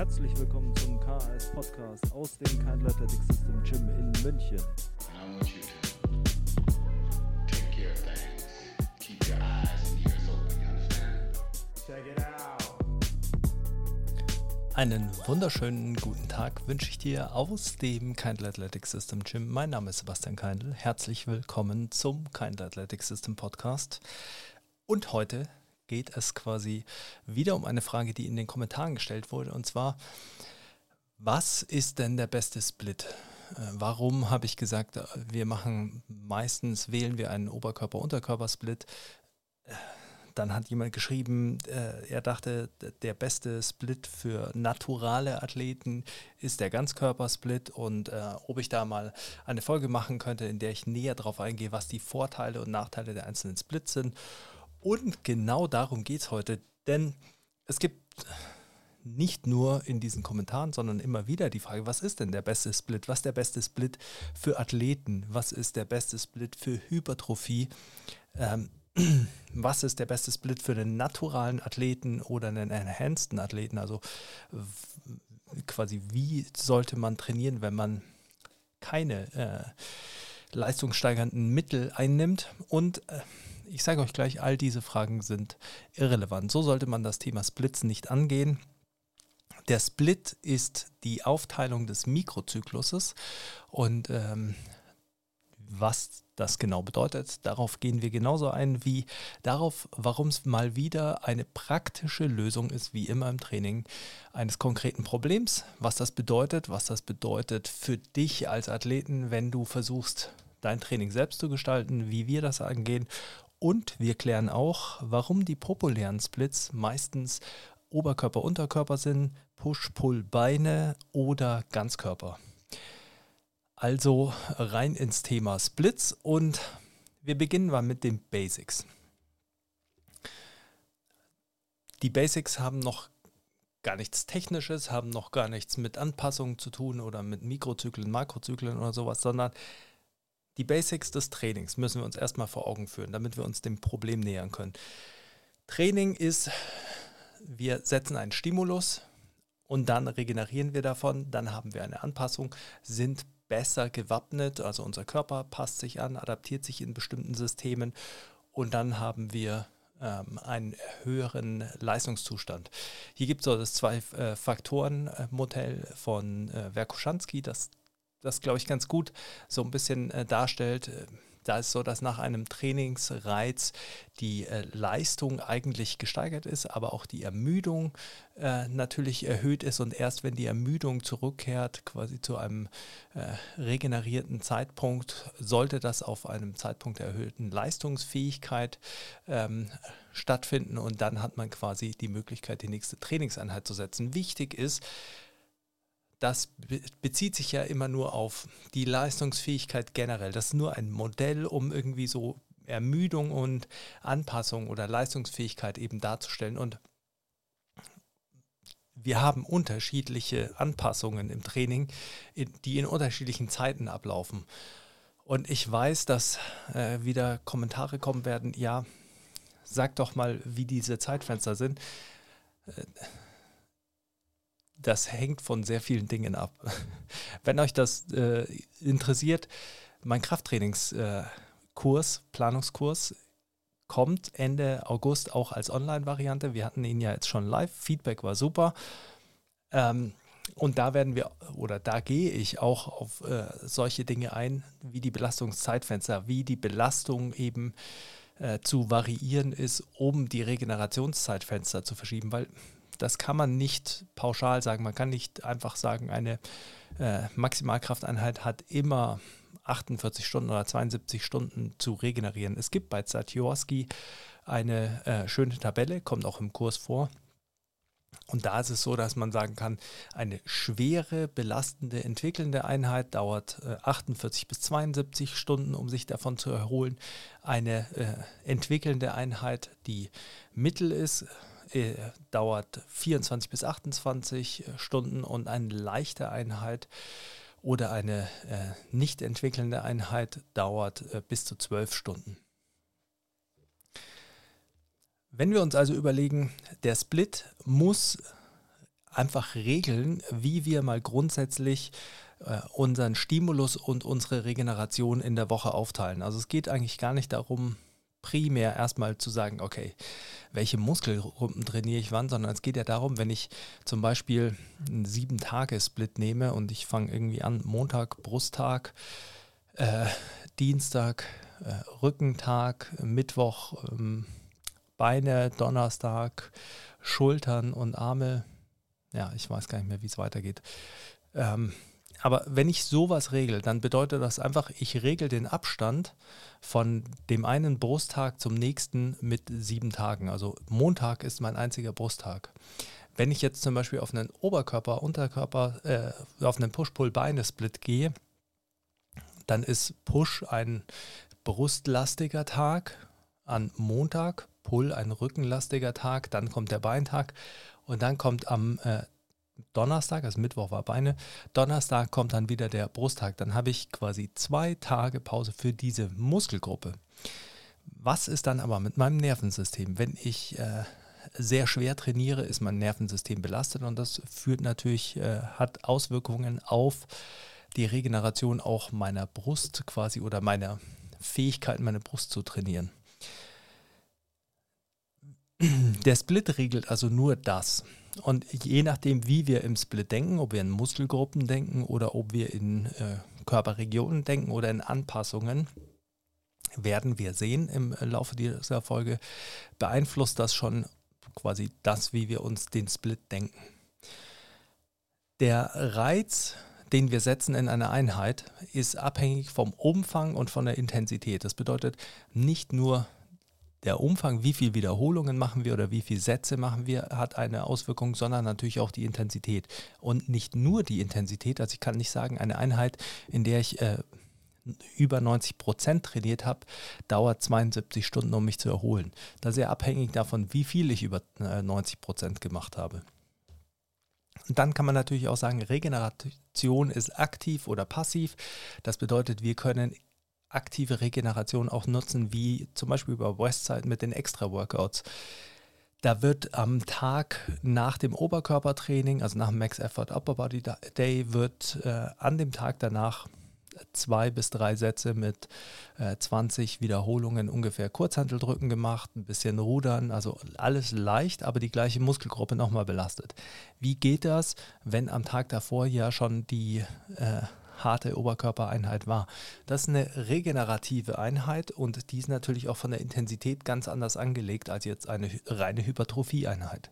Herzlich willkommen zum KAS Podcast aus dem Kind Athletic System Gym in München. And I want you to take care of things. Keep your eyes and ears open, you understand? Check it out. Einen wunderschönen guten Tag wünsche ich dir aus dem Kindle Athletic System Gym. Mein Name ist Sebastian Kindle. Herzlich willkommen zum Kindle Athletic System Podcast. Und heute geht es quasi wieder um eine Frage, die in den Kommentaren gestellt wurde. Und zwar, was ist denn der beste Split? Äh, Warum habe ich gesagt, äh, wir machen meistens wählen wir einen Oberkörper-Unterkörper-Split? Äh, Dann hat jemand geschrieben, er dachte, der beste Split für naturale Athleten ist der Ganzkörpersplit und ob ich da mal eine Folge machen könnte, in der ich näher darauf eingehe, was die Vorteile und Nachteile der einzelnen Splits sind. Und genau darum geht es heute, denn es gibt nicht nur in diesen Kommentaren, sondern immer wieder die Frage, was ist denn der beste Split? Was ist der beste Split für Athleten? Was ist der beste Split für Hypertrophie? Ähm, was ist der beste Split für den naturalen Athleten oder einen enhanceden Athleten? Also quasi, wie sollte man trainieren, wenn man keine äh, leistungssteigernden Mittel einnimmt? Und äh, ich sage euch gleich, all diese Fragen sind irrelevant. So sollte man das Thema Splits nicht angehen. Der Split ist die Aufteilung des Mikrozykluses und ähm, was das genau bedeutet, darauf gehen wir genauso ein wie darauf, warum es mal wieder eine praktische Lösung ist, wie immer im Training, eines konkreten Problems, was das bedeutet, was das bedeutet für dich als Athleten, wenn du versuchst, dein Training selbst zu gestalten, wie wir das angehen. Und wir klären auch, warum die populären Splits meistens Oberkörper, Unterkörper sind, Push-Pull-Beine oder Ganzkörper. Also rein ins Thema Splits und wir beginnen mal mit den Basics. Die Basics haben noch gar nichts Technisches, haben noch gar nichts mit Anpassungen zu tun oder mit Mikrozyklen, Makrozyklen oder sowas, sondern die Basics des Trainings müssen wir uns erstmal vor Augen führen, damit wir uns dem Problem nähern können. Training ist, wir setzen einen Stimulus und dann regenerieren wir davon, dann haben wir eine Anpassung, sind besser gewappnet, also unser Körper passt sich an, adaptiert sich in bestimmten Systemen und dann haben wir ähm, einen höheren Leistungszustand. Hier gibt es so das Zwei-Faktoren-Modell von äh, Werkoschansky, das das, glaube ich, ganz gut so ein bisschen äh, darstellt. Äh, Da ist so, dass nach einem Trainingsreiz die äh, Leistung eigentlich gesteigert ist, aber auch die Ermüdung äh, natürlich erhöht ist. Und erst wenn die Ermüdung zurückkehrt, quasi zu einem äh, regenerierten Zeitpunkt, sollte das auf einem Zeitpunkt der erhöhten Leistungsfähigkeit ähm, stattfinden. Und dann hat man quasi die Möglichkeit, die nächste Trainingseinheit zu setzen. Wichtig ist, das be bezieht sich ja immer nur auf die Leistungsfähigkeit generell. Das ist nur ein Modell, um irgendwie so Ermüdung und Anpassung oder Leistungsfähigkeit eben darzustellen. Und wir haben unterschiedliche Anpassungen im Training, in, die in unterschiedlichen Zeiten ablaufen. Und ich weiß, dass äh, wieder Kommentare kommen werden, ja, sag doch mal, wie diese Zeitfenster sind. Das hängt von sehr vielen Dingen ab. Wenn euch das äh, interessiert, mein Krafttrainingskurs, äh, Kurs, Planungskurs, kommt Ende August auch als Online-Variante. Wir hatten ihn ja jetzt schon live. Feedback war super. Ähm, und da werden wir, oder da gehe ich auch auf äh, solche Dinge ein, wie die Belastungszeitfenster, wie die Belastung eben äh, zu variieren ist, um die Regenerationszeitfenster zu verschieben, weil das kann man nicht pauschal sagen. Man kann nicht einfach sagen, eine äh, Maximalkrafteinheit hat immer 48 Stunden oder 72 Stunden zu regenerieren. Es gibt bei Zatjorski eine äh, schöne Tabelle, kommt auch im Kurs vor. Und da ist es so, dass man sagen kann, eine schwere, belastende, entwickelnde Einheit dauert äh, 48 bis 72 Stunden, um sich davon zu erholen. Eine äh, entwickelnde Einheit, die mittel ist, äh, dauert 24 bis 28 Stunden und eine leichte Einheit oder eine äh, nicht entwickelnde Einheit dauert äh, bis zu 12 Stunden. Wenn wir uns also überlegen, der Split muss einfach regeln, wie wir mal grundsätzlich äh, unseren Stimulus und unsere Regeneration in der Woche aufteilen. Also es geht eigentlich gar nicht darum, primär erstmal zu sagen, okay, welche Muskelgruppen trainiere ich wann, sondern es geht ja darum, wenn ich zum Beispiel einen Sieben-Tage-Split nehme und ich fange irgendwie an, Montag, Brusttag, äh, Dienstag, äh, Rückentag, Mittwoch, ähm, Beine, Donnerstag, Schultern und Arme. Ja, ich weiß gar nicht mehr, wie es weitergeht. Ähm, aber wenn ich sowas regle, dann bedeutet das einfach, ich regel den Abstand von dem einen Brusttag zum nächsten mit sieben Tagen. Also Montag ist mein einziger Brusttag. Wenn ich jetzt zum Beispiel auf einen Oberkörper, Unterkörper, äh, auf einen Push-Pull-Beine-Split gehe, dann ist Push ein brustlastiger Tag an Montag, Pull ein rückenlastiger Tag, dann kommt der Beintag und dann kommt am äh, Donnerstag, also Mittwoch war Beine, Donnerstag kommt dann wieder der Brusttag. Dann habe ich quasi zwei Tage Pause für diese Muskelgruppe. Was ist dann aber mit meinem Nervensystem? Wenn ich äh, sehr schwer trainiere, ist mein Nervensystem belastet und das führt natürlich, äh, hat Auswirkungen auf die Regeneration auch meiner Brust quasi oder meiner Fähigkeit, meine Brust zu trainieren. Der Split regelt also nur das. Und je nachdem, wie wir im Split denken, ob wir in Muskelgruppen denken oder ob wir in äh, Körperregionen denken oder in Anpassungen, werden wir sehen im Laufe dieser Folge, beeinflusst das schon quasi das, wie wir uns den Split denken. Der Reiz, den wir setzen in einer Einheit, ist abhängig vom Umfang und von der Intensität. Das bedeutet nicht nur der Umfang, wie viele Wiederholungen machen wir oder wie viele Sätze machen wir, hat eine Auswirkung, sondern natürlich auch die Intensität. Und nicht nur die Intensität, also ich kann nicht sagen, eine Einheit, in der ich äh, über 90 Prozent trainiert habe, dauert 72 Stunden, um mich zu erholen. Das ist ja abhängig davon, wie viel ich über äh, 90 Prozent gemacht habe. Und dann kann man natürlich auch sagen, Regeneration ist aktiv oder passiv. Das bedeutet, wir können aktive Regeneration auch nutzen, wie zum Beispiel bei Westside mit den Extra-Workouts. Da wird am Tag nach dem Oberkörpertraining, also nach dem Max Effort Upper Body Day, wird äh, an dem Tag danach zwei bis drei Sätze mit äh, 20 Wiederholungen ungefähr Kurzhanteldrücken gemacht, ein bisschen Rudern, also alles leicht, aber die gleiche Muskelgruppe nochmal belastet. Wie geht das, wenn am Tag davor ja schon die äh, harte Oberkörpereinheit war. Das ist eine regenerative Einheit und die ist natürlich auch von der Intensität ganz anders angelegt als jetzt eine reine Hypertrophieeinheit.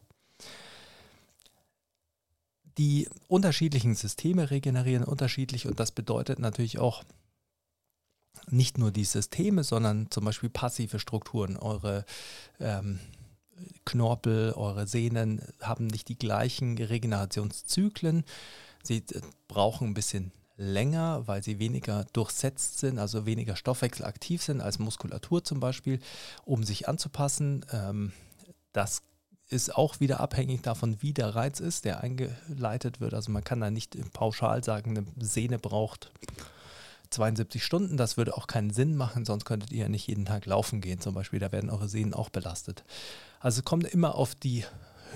Die unterschiedlichen Systeme regenerieren unterschiedlich und das bedeutet natürlich auch nicht nur die Systeme, sondern zum Beispiel passive Strukturen. Eure ähm, Knorpel, eure Sehnen haben nicht die gleichen Regenerationszyklen. Sie äh, brauchen ein bisschen länger, weil sie weniger durchsetzt sind, also weniger stoffwechselaktiv sind als Muskulatur zum Beispiel, um sich anzupassen. Ähm, das ist auch wieder abhängig davon, wie der Reiz ist, der eingeleitet wird. Also man kann da nicht pauschal sagen, eine Sehne braucht 72 Stunden. Das würde auch keinen Sinn machen, sonst könntet ihr ja nicht jeden Tag laufen gehen zum Beispiel. Da werden eure Sehnen auch belastet. Also es kommt immer auf die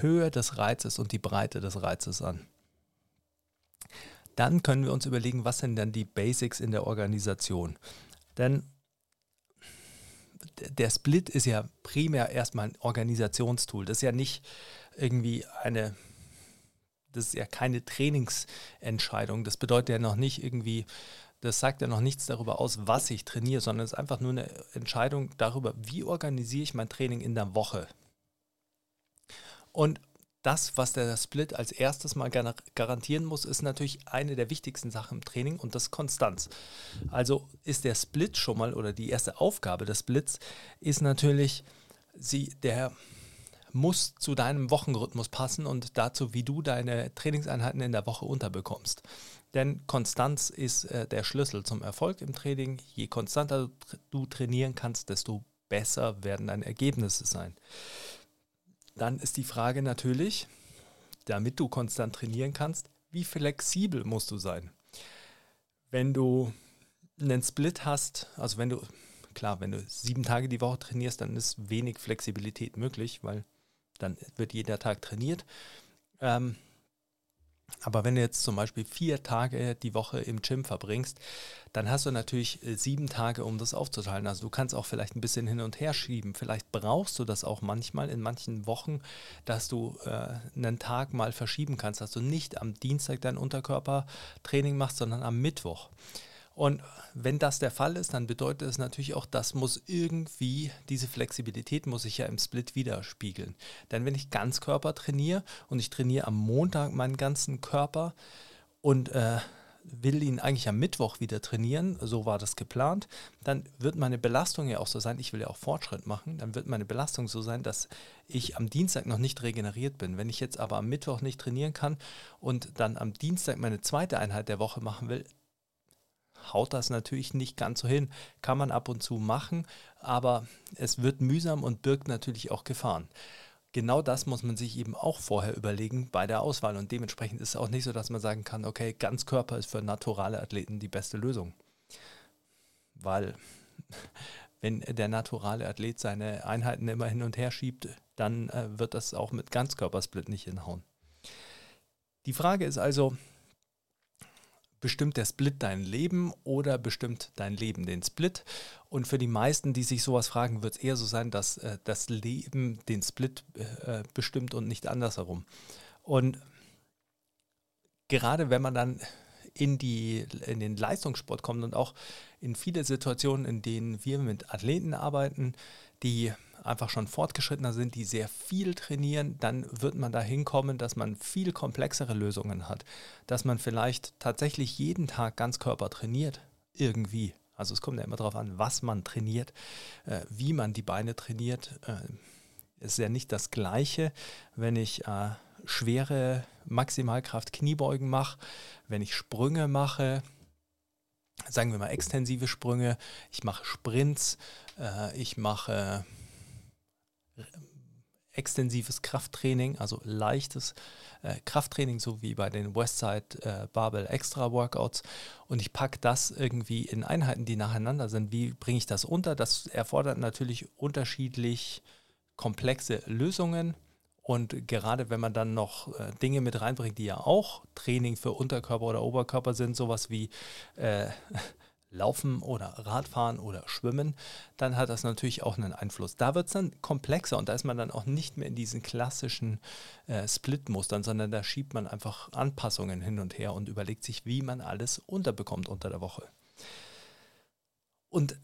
Höhe des Reizes und die Breite des Reizes an. Dann können wir uns überlegen, was sind dann die Basics in der Organisation. Denn der Split ist ja primär erstmal ein Organisationstool. Das ist ja nicht irgendwie eine, das ist ja keine Trainingsentscheidung. Das bedeutet ja noch nicht irgendwie, das sagt ja noch nichts darüber aus, was ich trainiere, sondern es ist einfach nur eine Entscheidung darüber, wie organisiere ich mein Training in der Woche. Und das, was der Split als erstes mal garantieren muss, ist natürlich eine der wichtigsten Sachen im Training und das Konstanz. Also ist der Split schon mal oder die erste Aufgabe des Splits ist natürlich, sie, der muss zu deinem Wochenrhythmus passen und dazu, wie du deine Trainingseinheiten in der Woche unterbekommst. Denn Konstanz ist äh, der Schlüssel zum Erfolg im Training. Je konstanter du trainieren kannst, desto besser werden deine Ergebnisse sein. Dann ist die Frage natürlich, damit du konstant trainieren kannst, wie flexibel musst du sein? Wenn du einen Split hast, also wenn du, klar, wenn du sieben Tage die Woche trainierst, dann ist wenig Flexibilität möglich, weil dann wird jeder Tag trainiert. Ähm, Aber wenn du jetzt zum Beispiel vier Tage die Woche im Gym verbringst, dann hast du natürlich äh, sieben Tage, um das aufzuteilen. Also du kannst auch vielleicht ein bisschen hin und her schieben. Vielleicht brauchst du das auch manchmal in manchen Wochen, dass du äh, einen Tag mal verschieben kannst, dass du nicht am Dienstag dein Unterkörpertraining machst, sondern am Mittwoch. Und wenn das der Fall ist, dann bedeutet es natürlich auch, das muss irgendwie, diese Flexibilität muss sich ja im Split widerspiegeln. Denn wenn ich Ganzkörper trainiere und ich trainiere am Montag meinen ganzen Körper und äh, will ihn eigentlich am Mittwoch wieder trainieren, so war das geplant, dann wird meine Belastung ja auch so sein, ich will ja auch Fortschritt machen, dann wird meine Belastung so sein, dass ich am Dienstag noch nicht regeneriert bin. Wenn ich jetzt aber am Mittwoch nicht trainieren kann und dann am Dienstag meine zweite Einheit der Woche machen will, haut das natürlich nicht ganz so hin. Kann man ab und zu machen, aber es wird mühsam und birgt natürlich auch Gefahren. Genau das muss man sich eben auch vorher überlegen bei der Auswahl und dementsprechend ist es auch nicht so, dass man sagen kann, okay, Ganzkörper ist für naturale Athleten die beste Lösung. Weil wenn der naturale Athlet seine Einheiten immer hin und her schiebt, dann äh, wird das auch mit Ganzkörpersplit nicht hinhauen. Die Frage ist also, bestimmt der Split dein Leben oder bestimmt dein Leben den Split? Und für die meisten, die sich sowas fragen, wird es eher so sein, dass äh, das Leben den Split äh, bestimmt und nicht andersherum. Und gerade wenn man dann in, die, in den Leistungssport kommt und auch in viele Situationen, in denen wir mit Athleten arbeiten, die einfach schon fortgeschrittener sind, die sehr viel trainieren, dann wird man dahin kommen, dass man viel komplexere Lösungen hat. Dass man vielleicht tatsächlich jeden Tag Ganzkörper trainiert, irgendwie. Also es kommt ja immer darauf an, was man trainiert, äh, wie man die Beine trainiert. Äh, ist ja nicht das Gleiche, wenn ich äh, schwere Maximalkraft Kniebeugen mache, wenn ich Sprünge mache, sagen wir mal extensive Sprünge, ich mache Sprints, ich mache extensives Krafttraining, also leichtes äh, Krafttraining, so wie bei den Westside äh, Barbell Extra Workouts. Und ich packe das irgendwie in Einheiten, die nacheinander sind. Wie bringe ich das unter? Das erfordert natürlich unterschiedlich komplexe Lösungen. Und gerade wenn man dann noch äh, Dinge mit reinbringt, die ja auch Training für Unterkörper oder Oberkörper sind, sowas wie äh, Laufen oder Radfahren oder Schwimmen, dann hat das natürlich auch einen Einfluss. Da wird es dann komplexer und da ist man dann auch nicht mehr in diesen klassischen äh, Split-Mustern, sondern da schiebt man einfach Anpassungen hin und her und überlegt sich, wie man alles unterbekommt unter der Woche. Und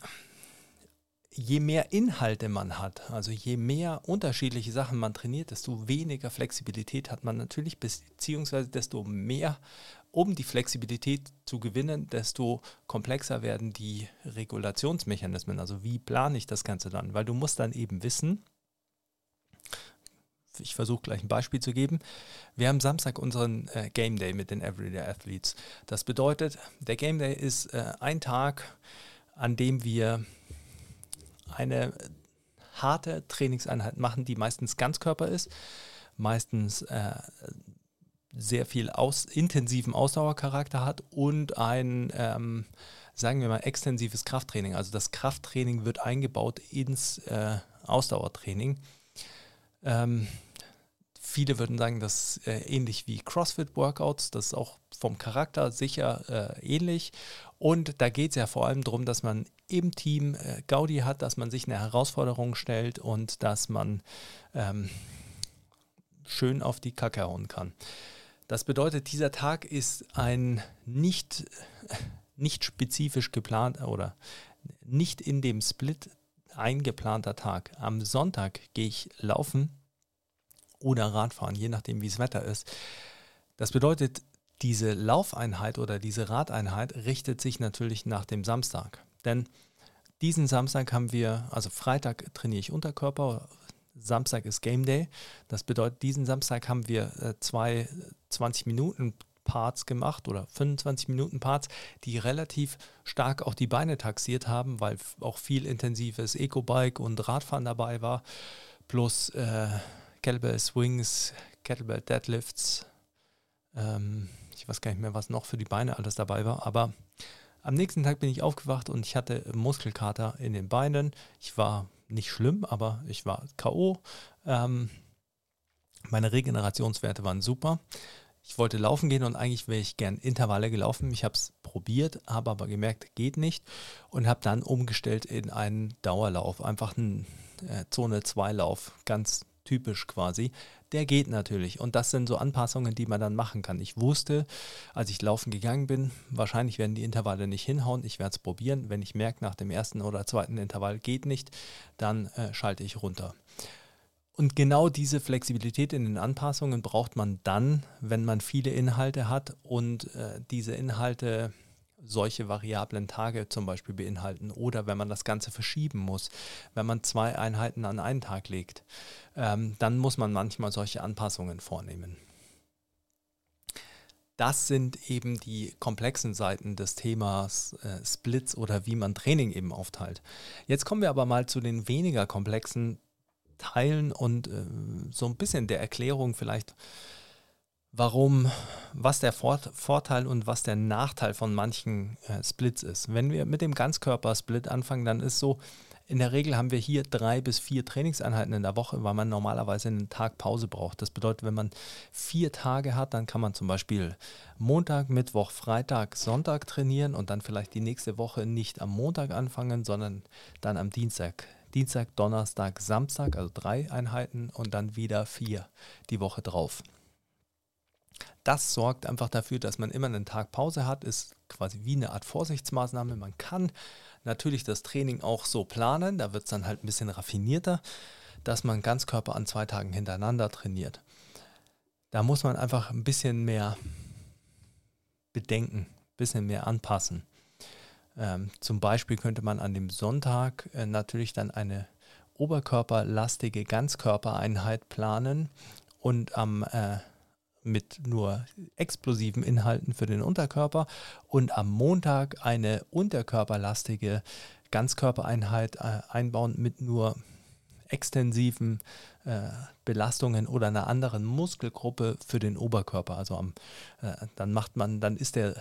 je mehr Inhalte man hat, also je mehr unterschiedliche Sachen man trainiert, desto weniger Flexibilität hat man natürlich, beziehungsweise desto mehr, um die Flexibilität zu gewinnen, desto komplexer werden die Regulationsmechanismen. Also wie plane ich das Ganze dann? Weil du musst dann eben wissen, ich versuche gleich ein Beispiel zu geben. Wir haben Samstag unseren äh, Game Day mit den Everyday Athletes. Das bedeutet, der Game Day ist äh, ein Tag, an dem wir eine harte Trainingseinheit machen, die meistens Ganzkörper ist, meistens äh, sehr viel aus, intensiven Ausdauercharakter hat und ein, ähm, sagen wir mal, extensives Krafttraining. Also das Krafttraining wird eingebaut ins äh, Ausdauertraining. Ähm, viele würden sagen, das ist äh, ähnlich wie CrossFit-Workouts. Das ist auch vom Charakter sicher äh, ähnlich. Und da geht es ja vor allem darum, dass man im Team äh, Gaudi hat, dass man sich eine Herausforderung stellt und dass man ähm, schön auf die Kacke hauen kann. Das bedeutet, dieser Tag ist ein nicht, nicht spezifisch geplanter oder nicht in dem Split eingeplanter Tag. Am Sonntag gehe ich laufen oder Radfahren, je nachdem, wie das Wetter ist. Das bedeutet, diese Laufeinheit oder diese Radeinheit richtet sich natürlich nach dem Samstag. Denn diesen Samstag haben wir, also Freitag trainiere ich Unterkörper, Samstag ist Game Day. Das bedeutet, diesen Samstag haben wir äh, zwei 20 Minuten Parts gemacht oder 25 Minuten Parts, die relativ stark auch die Beine taxiert haben, weil auch viel intensives Eco-Bike und Radfahren dabei war, plus äh, Kettlebell Swings, Kettlebell Deadlifts, ähm, ich weiß gar nicht mehr, was noch für die Beine alles dabei war, aber am nächsten Tag bin ich aufgewacht und ich hatte Muskelkater in den Beinen. Ich war nicht schlimm, aber ich war K.O. Ähm, meine Regenerationswerte waren super. ich wollte laufen gehen und eigentlich wäre ich gern Intervalle gelaufen. Ich habe es probiert, habe aber gemerkt, geht nicht und habe dann umgestellt in einen Dauerlauf, einfach einen äh, Zone 2 Lauf, ganz typisch quasi. Der geht natürlich und das sind so Anpassungen, die man dann machen kann. Ich wusste, als ich laufen gegangen bin, wahrscheinlich werden die Intervalle nicht hinhauen. Ich werde es probieren. Wenn ich merke, nach dem ersten oder zweiten Intervall geht nicht, dann äh, schalte ich runter. Und genau diese Flexibilität in den Anpassungen braucht man dann, wenn man viele Inhalte hat und äh, diese Inhalte solche variablen Tage zum Beispiel beinhalten oder wenn man das Ganze verschieben muss, wenn man zwei Einheiten an einen Tag legt, ähm, dann muss man manchmal solche Anpassungen vornehmen. Das sind eben die komplexen Seiten des Themas äh, Splits oder wie man Training eben aufteilt. Jetzt kommen wir aber mal zu den weniger komplexen teilen und äh, so ein bisschen der Erklärung vielleicht, warum, was der Vorteil und was der Nachteil von manchen äh, Splits ist. Wenn wir mit dem Ganzkörper-Split anfangen, dann ist so, in der Regel haben wir hier drei bis vier Trainingseinheiten in der Woche, weil man normalerweise einen Tag Pause braucht. Das bedeutet, wenn man vier Tage hat, dann kann man zum Beispiel Montag, Mittwoch, Freitag, Sonntag trainieren und dann vielleicht die nächste Woche nicht am Montag anfangen, sondern dann am Dienstag Dienstag, Donnerstag, Samstag, also drei Einheiten und dann wieder vier die Woche drauf. Das sorgt einfach dafür, dass man immer einen Tag Pause hat, ist quasi wie eine Art Vorsichtsmaßnahme. Man kann natürlich das Training auch so planen, da wird es dann halt ein bisschen raffinierter, dass man Ganzkörper an zwei Tagen hintereinander trainiert. Da muss man einfach ein bisschen mehr bedenken, ein bisschen mehr anpassen. Ähm, zum Beispiel könnte man an dem Sonntag äh, natürlich dann eine oberkörperlastige Ganzkörpereinheit planen und am äh, mit nur explosiven Inhalten für den Unterkörper und am Montag eine unterkörperlastige Ganzkörpereinheit äh, einbauen mit nur extensiven äh, Belastungen oder einer anderen Muskelgruppe für den Oberkörper. Also am, äh, dann macht man, dann ist der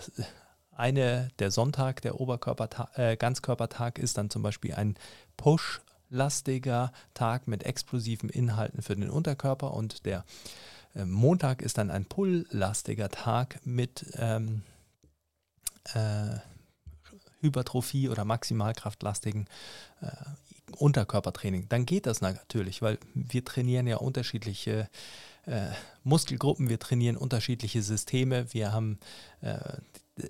eine, der Sonntag, der Oberkörpertag, äh, Ganzkörpertag ist dann zum Beispiel ein Push-lastiger Tag mit explosiven Inhalten für den Unterkörper und der Montag ist dann ein Pull-lastiger Tag mit ähm, äh, Hypertrophie oder Maximalkraftlastigen äh, Unterkörpertraining. Dann geht das natürlich, weil wir trainieren ja unterschiedliche äh, Muskelgruppen, wir trainieren unterschiedliche Systeme, wir haben äh,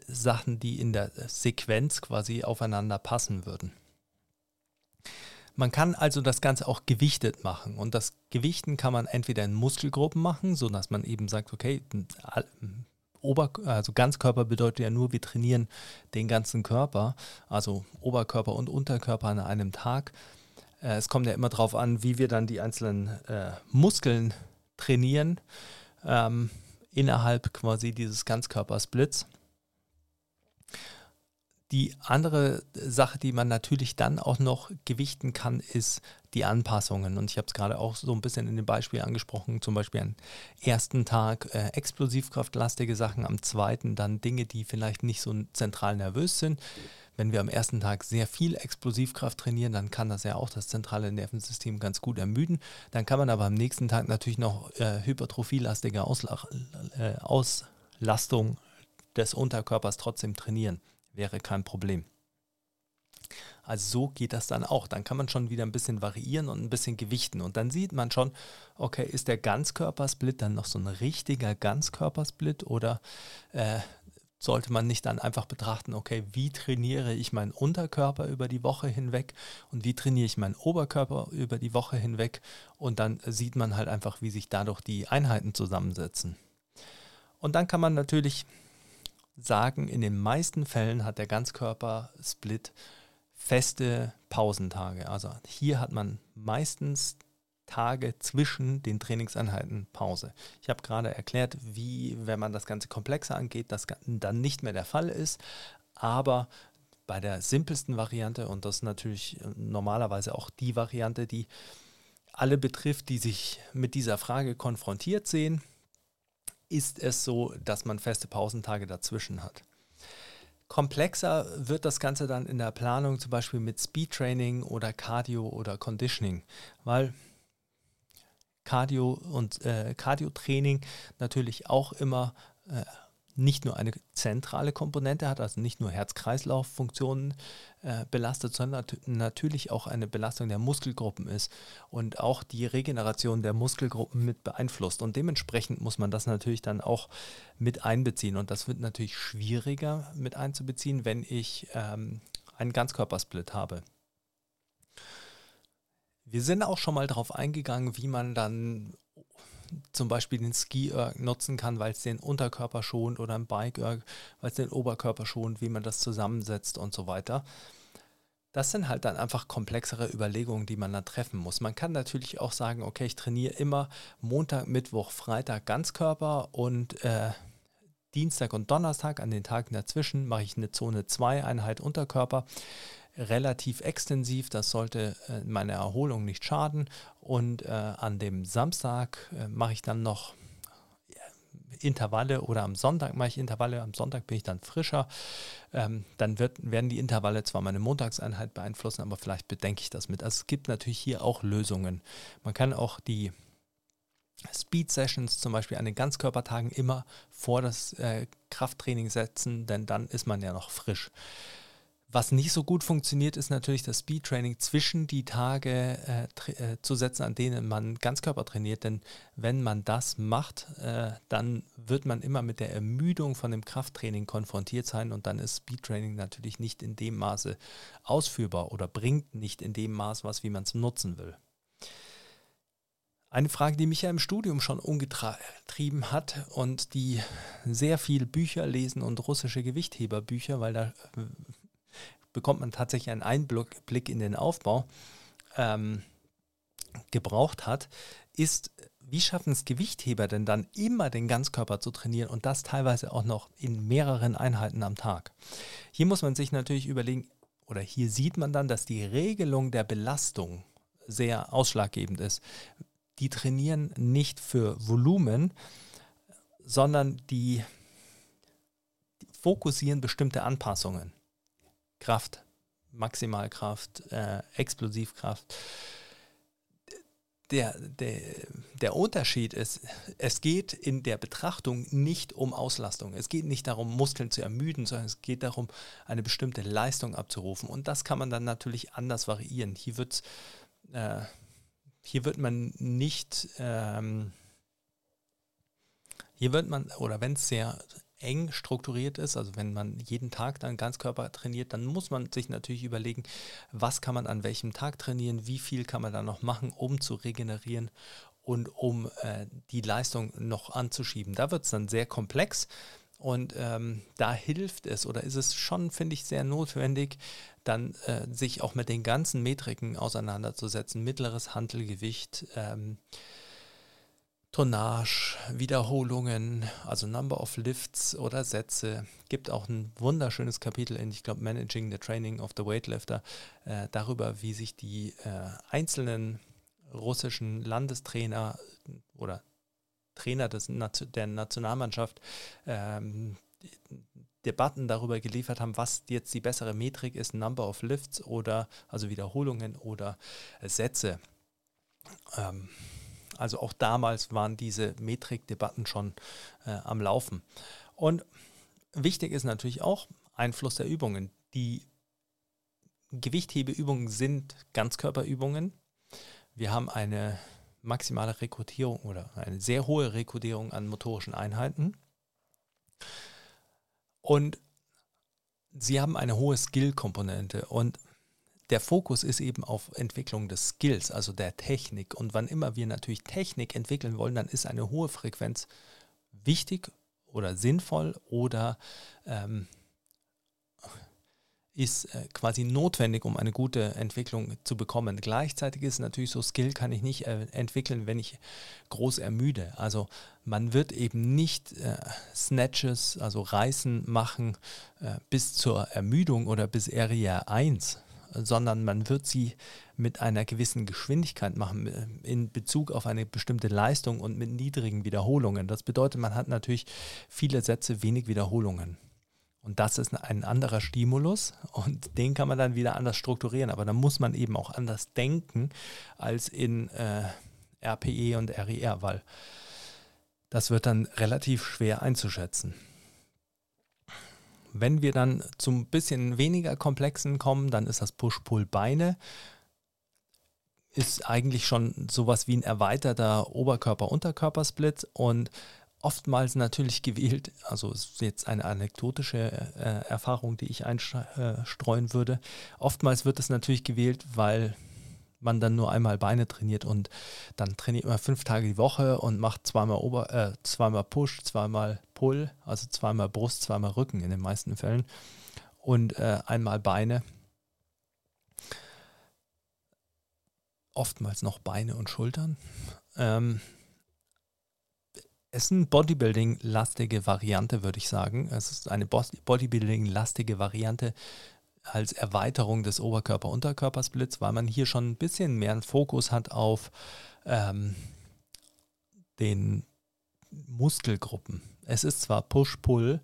Sachen, die in der Sequenz quasi aufeinander passen würden. Man kann also das Ganze auch gewichtet machen und das Gewichten kann man entweder in Muskelgruppen machen, sodass man eben sagt, okay, Ober, also Ganzkörper bedeutet ja nur, wir trainieren den ganzen Körper, also Oberkörper und Unterkörper an einem Tag. Äh, es kommt ja immer darauf an, wie wir dann die einzelnen äh, Muskeln trainieren ähm, innerhalb quasi dieses Ganzkörpersplits. Die andere Sache, die man natürlich dann auch noch gewichten kann, ist die Anpassungen. Und ich habe es gerade auch so ein bisschen in dem Beispiel angesprochen, zum Beispiel am ersten Tag äh, explosivkraftlastige Sachen, am zweiten dann Dinge, die vielleicht nicht so zentral nervös sind. Wenn wir am ersten Tag sehr viel Explosivkraft trainieren, dann kann das ja auch das zentrale Nervensystem ganz gut ermüden. Dann kann man aber am nächsten Tag natürlich noch äh, hypertrophielastige Ausla äh, Auslastung des Unterkörpers trotzdem trainieren wäre kein Problem. Also so geht das dann auch. Dann kann man schon wieder ein bisschen variieren und ein bisschen gewichten. Und dann sieht man schon, okay, ist der Ganzkörpersplit dann noch so ein richtiger Ganzkörpersplit oder äh, sollte man nicht dann einfach betrachten, okay, wie trainiere ich meinen Unterkörper über die Woche hinweg und wie trainiere ich meinen Oberkörper über die Woche hinweg und dann sieht man halt einfach, wie sich dadurch die Einheiten zusammensetzen. Und dann kann man natürlich sagen, in den meisten Fällen hat der Ganzkörper-Split feste Pausentage. Also hier hat man meistens Tage zwischen den Trainingseinheiten Pause. Ich habe gerade erklärt, wie, wenn man das Ganze komplexer angeht, das dann nicht mehr der Fall ist. Aber bei der simpelsten Variante, und das ist natürlich normalerweise auch die Variante, die alle betrifft, die sich mit dieser Frage konfrontiert sehen, ist es so, dass man feste Pausentage dazwischen hat. Komplexer wird das Ganze dann in der Planung zum Beispiel mit Speedtraining oder Cardio oder Conditioning, weil Cardio und äh, Cardio-Training natürlich auch immer äh, nicht nur eine zentrale Komponente hat, also nicht nur Herz-Kreislauf-Funktionen äh, belastet, sondern nat natürlich auch eine Belastung der Muskelgruppen ist und auch die Regeneration der Muskelgruppen mit beeinflusst. Und dementsprechend muss man das natürlich dann auch mit einbeziehen. Und das wird natürlich schwieriger mit einzubeziehen, wenn ich ähm, einen Ganzkörpersplit habe. Wir sind auch schon mal darauf eingegangen, wie man dann zum Beispiel den Ski-Erg nutzen kann, weil es den Unterkörper schont oder ein Bike-Erg, weil es den Oberkörper schont, wie man das zusammensetzt und so weiter. Das sind halt dann einfach komplexere Überlegungen, die man dann treffen muss. Man kann natürlich auch sagen, okay, ich trainiere immer Montag, Mittwoch, Freitag Ganzkörper und äh, Dienstag und Donnerstag an den Tagen dazwischen mache ich eine Zone 2 Einheit Unterkörper relativ extensiv. Das sollte äh, meiner Erholung nicht schaden. Und äh, an dem Samstag äh, mache ich dann noch Intervalle oder am Sonntag mache ich Intervalle. Am Sonntag bin ich dann frischer. Ähm, dann wird, werden die Intervalle zwar meine Montagseinheit beeinflussen, aber vielleicht bedenke ich das mit. Also es gibt natürlich hier auch Lösungen. Man kann auch die Speed Sessions zum Beispiel an den Ganzkörpertagen immer vor das äh, Krafttraining setzen, denn dann ist man ja noch frisch. Was nicht so gut funktioniert, ist natürlich das Speedtraining zwischen die Tage äh, äh, zu setzen, an denen man Ganzkörper trainiert. Denn wenn man das macht, äh, dann wird man immer mit der Ermüdung von dem Krafttraining konfrontiert sein und dann ist Speedtraining natürlich nicht in dem Maße ausführbar oder bringt nicht in dem Maß was, wie man es nutzen will. Eine Frage, die mich ja im Studium schon umgetrieben hat und die sehr viel Bücher lesen und russische Gewichtheberbücher, weil da äh, bekommt man tatsächlich einen Einblick in den Aufbau, ähm, gebraucht hat, ist, wie schaffen es Gewichtheber denn dann immer den Ganzkörper zu trainieren und das teilweise auch noch in mehreren Einheiten am Tag? Hier muss man sich natürlich überlegen, oder hier sieht man dann, dass die Regelung der Belastung sehr ausschlaggebend ist. Die trainieren nicht für Volumen, sondern die fokussieren bestimmte Anpassungen. Kraft, Maximalkraft, äh, Explosivkraft. Der, der, der Unterschied ist, es geht in der Betrachtung nicht um Auslastung. Es geht nicht darum, Muskeln zu ermüden, sondern es geht darum, eine bestimmte Leistung abzurufen. Und das kann man dann natürlich anders variieren. Hier, wird's, äh, hier wird man nicht, ähm, hier wird man, oder wenn es sehr eng strukturiert ist, also wenn man jeden Tag dann Ganzkörper trainiert, dann muss man sich natürlich überlegen, was kann man an welchem Tag trainieren, wie viel kann man da noch machen, um zu regenerieren und um äh, die Leistung noch anzuschieben. Da wird es dann sehr komplex. Und ähm, da hilft es oder ist es schon, finde ich, sehr notwendig, dann äh, sich auch mit den ganzen Metriken auseinanderzusetzen. Mittleres Handelgewicht, ähm, Tonnage, Wiederholungen, also Number of Lifts oder Sätze. Gibt auch ein wunderschönes Kapitel in, ich glaube, Managing the Training of the Weightlifter, äh, darüber, wie sich die äh, einzelnen russischen Landestrainer oder Trainer des, der Nationalmannschaft ähm, Debatten darüber geliefert haben, was jetzt die bessere Metrik ist, Number of Lifts oder also Wiederholungen oder Sätze. Ähm, also auch damals waren diese Metrikdebatten schon äh, am Laufen. Und wichtig ist natürlich auch Einfluss der Übungen. Die Gewichthebeübungen sind Ganzkörperübungen. Wir haben eine maximale Rekrutierung oder eine sehr hohe Rekrutierung an motorischen Einheiten. Und sie haben eine hohe Skill-Komponente. Und der Fokus ist eben auf Entwicklung des Skills, also der Technik. Und wann immer wir natürlich Technik entwickeln wollen, dann ist eine hohe Frequenz wichtig oder sinnvoll oder ähm, ist äh, quasi notwendig, um eine gute Entwicklung zu bekommen. Gleichzeitig ist natürlich so, Skill kann ich nicht äh, entwickeln, wenn ich groß ermüde. Also man wird eben nicht äh, Snatches, also Reißen machen äh, bis zur Ermüdung oder bis Area 1 sondern man wird sie mit einer gewissen Geschwindigkeit machen äh, in Bezug auf eine bestimmte Leistung und mit niedrigen Wiederholungen. Das bedeutet, man hat natürlich viele Sätze, wenig Wiederholungen. Und das ist ein anderer Stimulus und den kann man dann wieder anders strukturieren. Aber da muss man eben auch anders denken als in äh, RPE und RER, weil Das wird dann relativ schwer einzuschätzen. Wenn wir dann zum bisschen weniger komplexen kommen, dann ist das Push-Pull-Beine. Ist eigentlich schon sowas wie ein erweiterter Oberkörper-Unterkörpersplit und oftmals natürlich gewählt, also ist jetzt eine anekdotische äh, Erfahrung, die ich einstreuen würde. Oftmals wird es natürlich gewählt, weil man dann nur einmal Beine trainiert und dann trainiert man fünf Tage die Woche und macht zweimal Ober, äh, zweimal Push, zweimal Pull, also zweimal Brust, zweimal Rücken in den meisten Fällen und äh, einmal Beine. Oftmals noch Beine und Schultern. Ähm, es ist eine Bodybuilding-lastige Variante, würde ich sagen. Es ist eine Bodybuilding-lastige Variante als Erweiterung des Oberkörper-Unterkörpersplits, weil man hier schon ein bisschen mehr einen Fokus hat auf ähm, den Muskelgruppen. Es ist zwar Push-Pull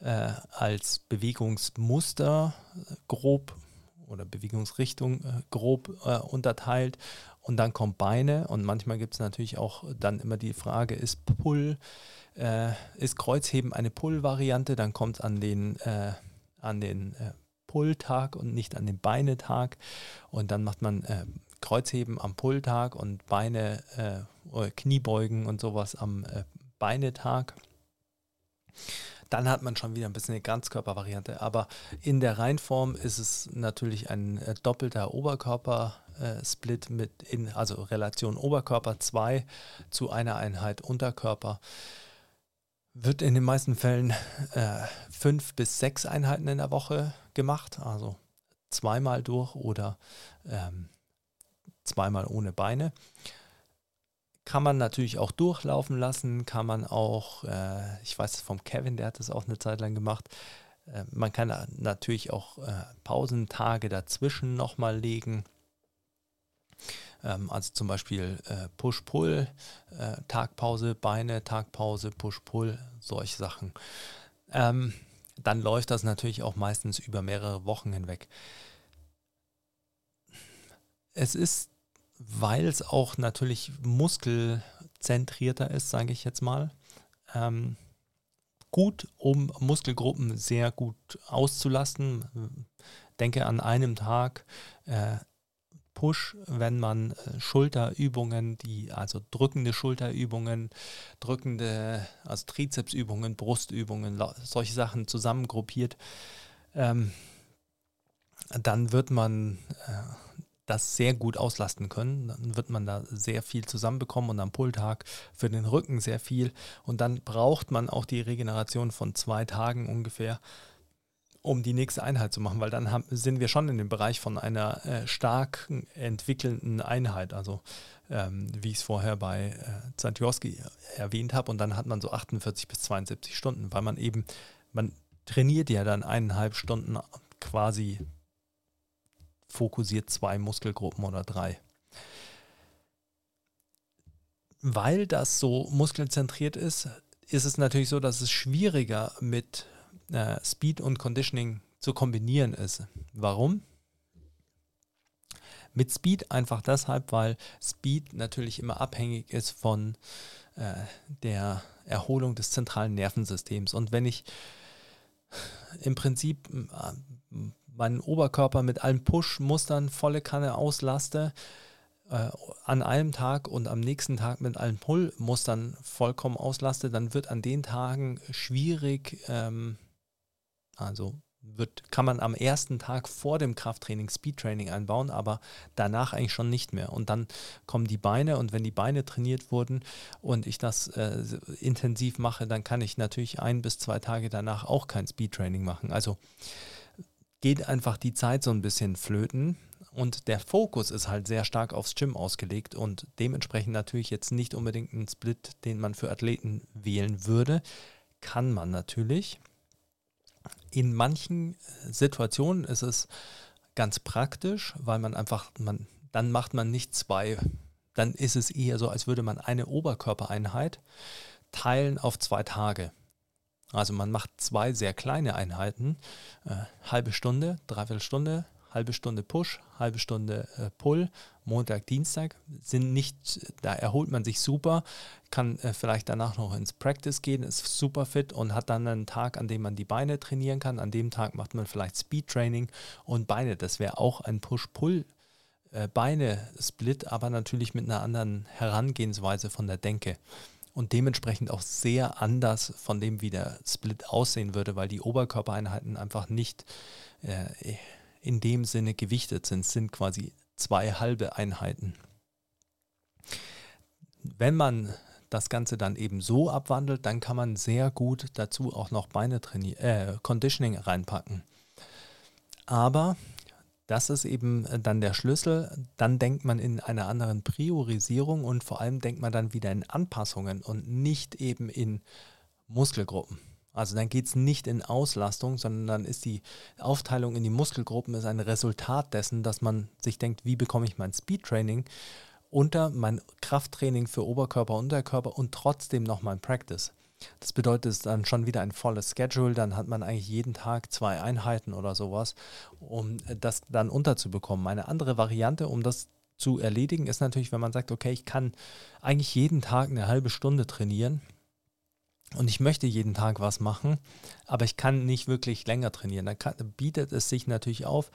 äh, als Bewegungsmuster grob oder Bewegungsrichtung äh, grob äh, unterteilt und dann kommt Beine und manchmal gibt es natürlich auch dann immer die Frage, ist Pull, äh, ist Kreuzheben eine Pull-Variante, dann kommt es an den, äh, an den äh, Pull-Tag und nicht an den Beinetag und dann macht man äh, Kreuzheben am Pull-Tag und Beine, Kniebeugen und sowas am Beinetag dann hat man schon wieder ein bisschen eine Ganzkörpervariante. Aber in der Reinform ist es natürlich ein äh, doppelter Oberkörper-Split mit in, also Relation Oberkörper 2 zu einer Einheit Unterkörper. Wird in den meisten Fällen äh, fünf bis sechs Einheiten in der Woche gemacht, also zweimal durch oder ähm, zweimal ohne Beine. Kann man natürlich auch durchlaufen lassen, kann man auch, äh, ich weiß vom Kevin, der hat das auch eine Zeit lang gemacht, äh, man kann natürlich auch äh, Pausentage dazwischen nochmal legen. Ähm, also zum Beispiel äh, Push-Pull, äh, Tagpause, Beine, Tagpause, Push-Pull, solche Sachen. Ähm, dann läuft das natürlich auch meistens über mehrere Wochen hinweg. Es ist weil es auch natürlich muskelzentrierter ist, sage ich jetzt mal. Ähm, gut, um Muskelgruppen sehr gut auszulasten. Denke an einem Tag äh, Push, wenn man äh, Schulterübungen, die also drückende Schulterübungen, drückende, also Trizepsübungen, Brustübungen, solche Sachen zusammengruppiert, ähm, dann wird man äh, das sehr gut auslasten können. Dann wird man da sehr viel zusammenbekommen und am Pulltag für den Rücken sehr viel. Und dann braucht man auch die Regeneration von zwei Tagen ungefähr, um die nächste Einheit zu machen, weil dann haben, sind wir schon in dem Bereich von einer äh, stark entwickelnden Einheit. Also ähm, wie ich es vorher bei äh, Zantioski erwähnt habe. Und dann hat man so 48 bis 72 Stunden, weil man eben, man trainiert ja dann eineinhalb Stunden quasi fokussiert zwei Muskelgruppen oder drei. Weil das so muskelzentriert ist, ist es natürlich so, dass es schwieriger mit äh, Speed und Conditioning zu kombinieren ist. Warum? Mit Speed einfach deshalb, weil Speed natürlich immer abhängig ist von äh, der Erholung des zentralen Nervensystems. Und wenn ich im Prinzip äh, meinen Oberkörper mit allen Push-Mustern volle Kanne auslaste, äh, an einem Tag und am nächsten Tag mit allen Pull-Mustern vollkommen auslaste, dann wird an den Tagen schwierig, ähm, also wird, kann man am ersten Tag vor dem Krafttraining Speedtraining einbauen, aber danach eigentlich schon nicht mehr. Und dann kommen die Beine und wenn die Beine trainiert wurden und ich das äh, intensiv mache, dann kann ich natürlich ein bis zwei Tage danach auch kein Speedtraining machen. Also geht einfach die Zeit so ein bisschen flöten und der Fokus ist halt sehr stark aufs Gym ausgelegt und dementsprechend natürlich jetzt nicht unbedingt ein Split, den man für Athleten wählen würde. Kann man natürlich. In manchen äh, Situationen ist es ganz praktisch, weil man einfach, man, dann macht man nicht zwei, dann ist es eher so, als würde man eine Oberkörpereinheit teilen auf zwei Tage. Also man macht zwei sehr kleine Einheiten, äh, halbe Stunde, dreiviertel Stunde, halbe Stunde Push, halbe Stunde äh, Pull, Montag, Dienstag, sind nicht, da erholt man sich super, kann äh, vielleicht danach noch ins Practice gehen, ist super fit und hat dann einen Tag, an dem man die Beine trainieren kann. An dem Tag macht man vielleicht Speed Training und Beine. Das wäre auch ein Push-Pull. Äh, aber natürlich mit einer anderen Herangehensweise von der Denke und dementsprechend auch sehr anders von dem, wie der Split aussehen würde, weil die Oberkörpereinheiten einfach nicht äh, in dem Sinne gewichtet sind. Sind quasi zwei halbe Einheiten. Wenn man das Ganze dann eben so abwandelt, dann kann man sehr gut dazu auch noch Beine trainieren, äh, Conditioning reinpacken. Aber das ist eben äh, dann der Schlüssel. Dann denkt man in einer anderen Priorisierung und vor allem denkt man dann wieder in Anpassungen und nicht eben in Muskelgruppen. Also dann geht es nicht in Auslastung, sondern dann ist die Aufteilung in die Muskelgruppen ist ein Resultat dessen, dass man sich denkt, wie bekomme ich mein Speedtraining unter mein Krafttraining für Oberkörper, Unterkörper und trotzdem noch mein Practice. Das bedeutet es dann schon wieder ein volles Schedule, dann hat man eigentlich jeden Tag zwei Einheiten oder sowas, um das dann unterzubekommen. Eine andere Variante, um das zu erledigen, ist natürlich, wenn man sagt, okay, ich kann eigentlich jeden Tag eine halbe Stunde trainieren und ich möchte jeden Tag was machen, aber ich kann nicht wirklich länger trainieren. Dann kann, bietet es sich natürlich auf,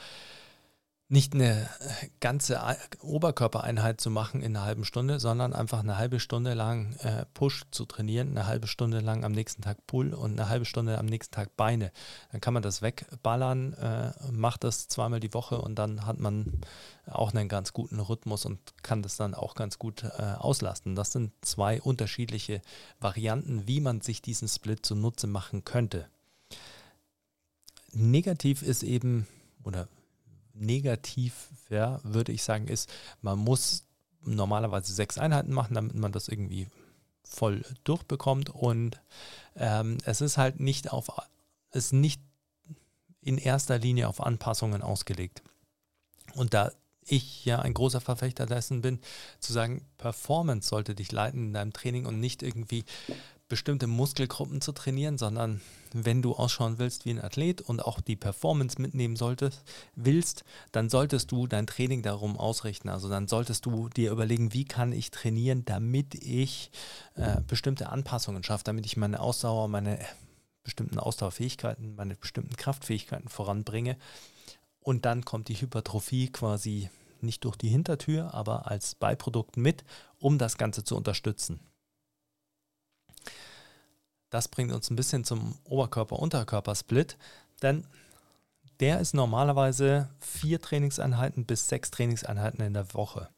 nicht eine äh, ganze Oberkörpereinheit zu machen in einer halben Stunde, sondern einfach eine halbe Stunde lang äh, Push zu trainieren, eine halbe Stunde lang am nächsten Tag Pull und eine halbe Stunde am nächsten Tag Beine. Dann kann man das wegballern, äh, macht das zweimal die Woche und dann hat man auch einen ganz guten Rhythmus und kann das dann auch ganz gut äh, auslasten. Das sind zwei unterschiedliche Varianten, wie man sich diesen Split zunutze machen könnte. Negativ ist eben, oder negativ, ja, würde ich sagen, ist, man muss normalerweise sechs Einheiten machen, damit man das irgendwie voll durchbekommt. Und ähm, es ist halt nicht auf, ist nicht in erster Linie auf Anpassungen ausgelegt. Und da ich ja ein großer Verfechter dessen bin, zu sagen, Performance sollte dich leiten in deinem Training und nicht irgendwie bestimmte Muskelgruppen zu trainieren, sondern wenn du ausschauen willst wie ein Athlet und auch die Performance mitnehmen solltest, willst, dann solltest du dein Training darum ausrichten. Also dann solltest du dir überlegen, wie kann ich trainieren, damit ich äh, bestimmte Anpassungen schaffe, damit ich meine Ausdauer, meine bestimmten Ausdauerfähigkeiten, meine bestimmten Kraftfähigkeiten voranbringe. Und dann kommt die Hypertrophie quasi nicht durch die Hintertür, aber als Beiprodukt mit, um das Ganze zu unterstützen. Das bringt uns ein bisschen zum Oberkörper-Unterkörper-Split, denn der ist normalerweise vier Trainingseinheiten bis sechs Trainingseinheiten in der Woche.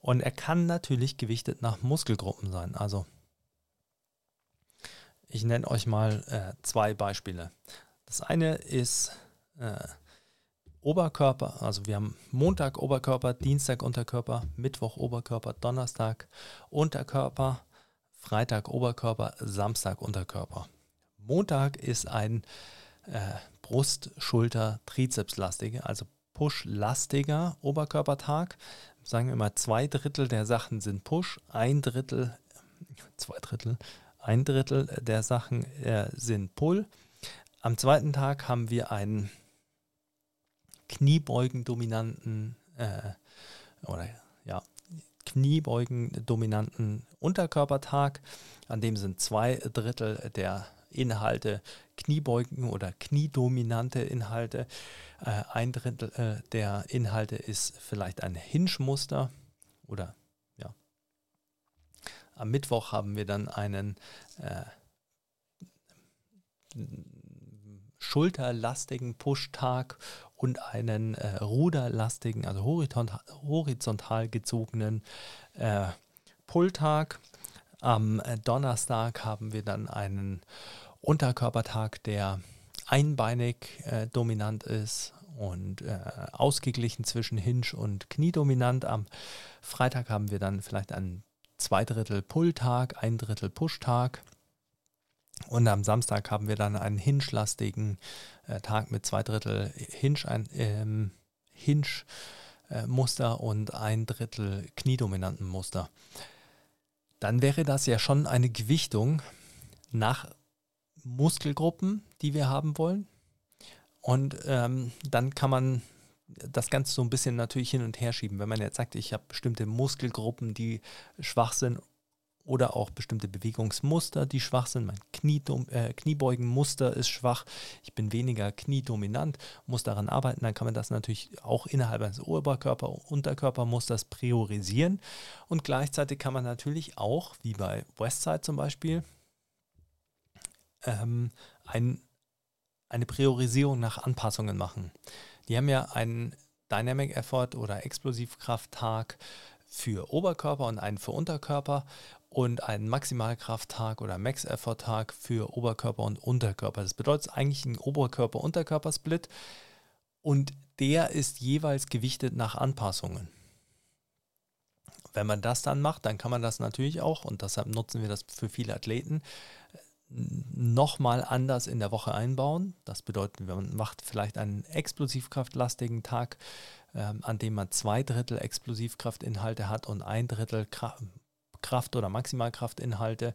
Und er kann natürlich gewichtet nach Muskelgruppen sein. Also ich nenne euch mal äh, zwei Beispiele. Das eine ist äh, Oberkörper, also wir haben Montag Oberkörper, Dienstag Unterkörper, Mittwoch Oberkörper, Donnerstag Unterkörper, Freitag Oberkörper, Samstag Unterkörper. Montag ist ein äh, Brust-, Schulter-, Trizeps-lastiger, also Push-lastiger Oberkörpertag. Sagen wir mal, zwei Drittel der Sachen sind Push, ein Drittel, zwei Drittel, ein Drittel der Sachen äh, sind Pull. Am zweiten Tag haben wir einen Kniebeugen-dominanten äh, oder ja, Kniebeugen-dominanten Unterkörpertag. An dem sind zwei Drittel der Inhalte Kniebeugen oder kniedominante Inhalte. Äh, ein Drittel äh, der Inhalte ist vielleicht ein Hinge-Muster oder ja. Am Mittwoch haben wir dann einen äh, schulterlastigen Pushtag und einen äh, ruderlastigen, also horizontal, horizontal gezogenen äh, Pulltag. Am äh, Donnerstag haben wir dann einen Unterkörpertag, der einbeinig äh, dominant ist und äh, ausgeglichen zwischen Hinge und Kniedominant. Am Freitag haben wir dann vielleicht einen zwei Drittel Pulltag, ein Drittel Pushtag. Und am Samstag haben wir dann einen Hinge-lastigen äh, Tag mit zwei Drittel Hinge, ein, ähm, Hinge äh, Muster und ein Drittel kniedominanten Muster. Dann wäre das ja schon eine Gewichtung nach Muskelgruppen, die wir haben wollen. Und ähm, dann kann man das Ganze so ein bisschen natürlich hin und her schieben. Wenn man jetzt sagt, ich habe bestimmte Muskelgruppen, die schwach sind oder auch bestimmte Bewegungsmuster, die schwach sind. Mein Kniedom äh, Kniebeugenmuster ist schwach. Ich bin weniger kniedominant, muss daran arbeiten. Dann kann man das natürlich auch innerhalb eines Oberkörper-Unterkörpermusters priorisieren. Und gleichzeitig kann man natürlich auch, wie bei Westside zum Beispiel, ähm, ein, eine Priorisierung nach Anpassungen machen. Die haben ja einen Dynamic Effort oder Explosivkrafttag für Oberkörper und einen für Unterkörper und einen Maximalkrafttag oder Max-Effort-Tag für Oberkörper und Unterkörper. Das bedeutet eigentlich ein Oberkörper-Unterkörper-Split und der ist jeweils gewichtet nach Anpassungen. Wenn man das dann macht, dann kann man das natürlich auch, und deshalb nutzen wir das für viele Athleten, nochmal anders in der Woche einbauen. Das bedeutet, man macht vielleicht einen explosivkraftlastigen Tag, ähm, an dem man zwei Drittel Explosivkraftinhalte hat und ein Drittel Kraft- oder Maximalkraftinhalte